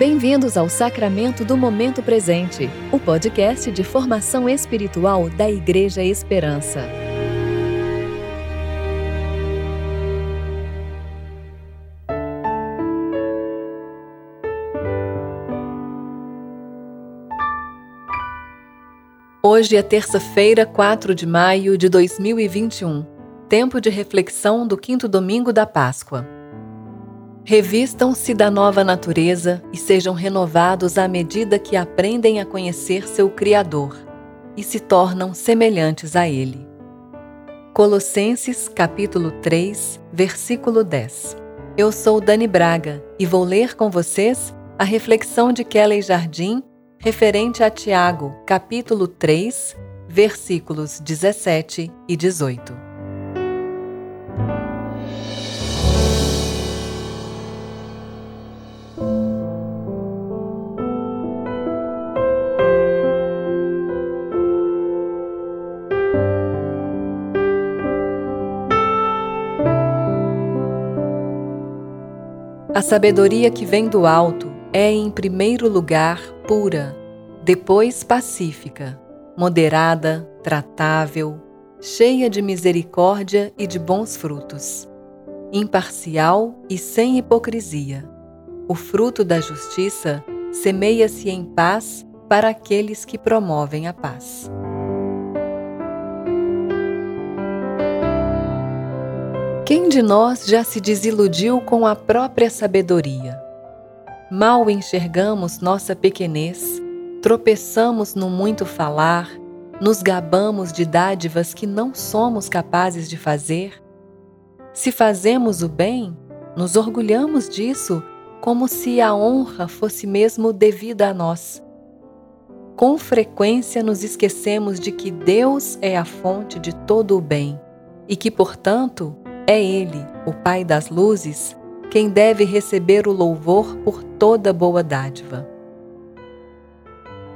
Bem-vindos ao Sacramento do Momento Presente, o podcast de formação espiritual da Igreja Esperança. Hoje é terça-feira, 4 de maio de 2021, tempo de reflexão do quinto domingo da Páscoa. Revistam-se da nova natureza e sejam renovados à medida que aprendem a conhecer seu Criador e se tornam semelhantes a Ele. Colossenses capítulo 3, versículo 10. Eu sou Dani Braga e vou ler com vocês a reflexão de Kelly Jardim referente a Tiago, capítulo 3, versículos 17 e 18. A sabedoria que vem do alto é, em primeiro lugar, pura, depois pacífica, moderada, tratável, cheia de misericórdia e de bons frutos, imparcial e sem hipocrisia. O fruto da justiça semeia-se em paz para aqueles que promovem a paz. Quem de nós já se desiludiu com a própria sabedoria? Mal enxergamos nossa pequenez, tropeçamos no muito falar, nos gabamos de dádivas que não somos capazes de fazer. Se fazemos o bem, nos orgulhamos disso como se a honra fosse mesmo devida a nós. Com frequência nos esquecemos de que Deus é a fonte de todo o bem e que, portanto, é Ele, o Pai das luzes, quem deve receber o louvor por toda boa dádiva.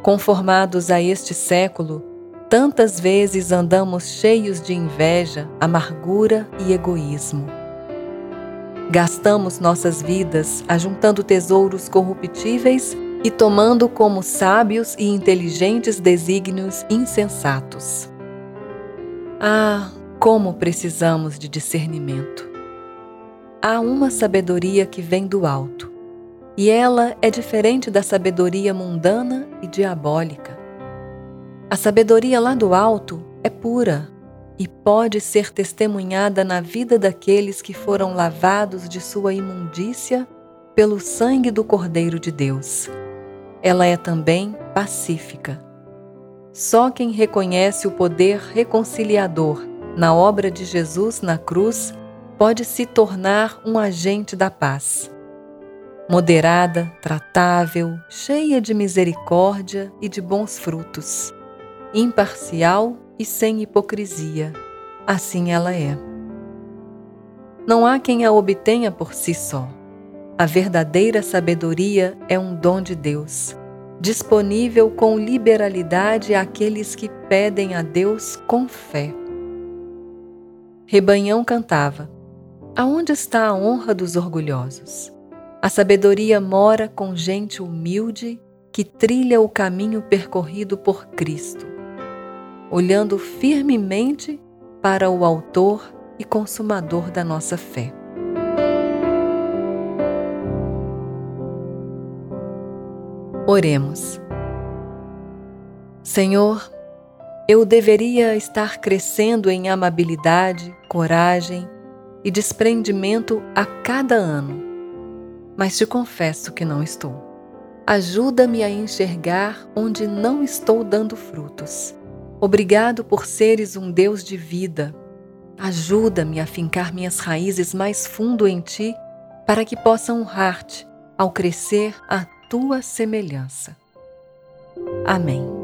Conformados a este século, tantas vezes andamos cheios de inveja, amargura e egoísmo. Gastamos nossas vidas ajuntando tesouros corruptíveis e tomando como sábios e inteligentes desígnios insensatos. Ah, como precisamos de discernimento! Há uma sabedoria que vem do alto, e ela é diferente da sabedoria mundana e diabólica. A sabedoria lá do alto é pura e pode ser testemunhada na vida daqueles que foram lavados de sua imundícia pelo sangue do Cordeiro de Deus. Ela é também pacífica. Só quem reconhece o poder reconciliador na obra de Jesus na cruz, pode se tornar um agente da paz. Moderada, tratável, cheia de misericórdia e de bons frutos, imparcial e sem hipocrisia, assim ela é. Não há quem a obtenha por si só. A verdadeira sabedoria é um dom de Deus, disponível com liberalidade àqueles que pedem a Deus com fé. Rebanhão cantava: Aonde está a honra dos orgulhosos? A sabedoria mora com gente humilde que trilha o caminho percorrido por Cristo, olhando firmemente para o Autor e Consumador da nossa fé. Oremos. Senhor, eu deveria estar crescendo em amabilidade, coragem e desprendimento a cada ano, mas te confesso que não estou. Ajuda-me a enxergar onde não estou dando frutos. Obrigado por seres um Deus de vida. Ajuda-me a fincar minhas raízes mais fundo em ti, para que possa honrar-te ao crescer à tua semelhança. Amém.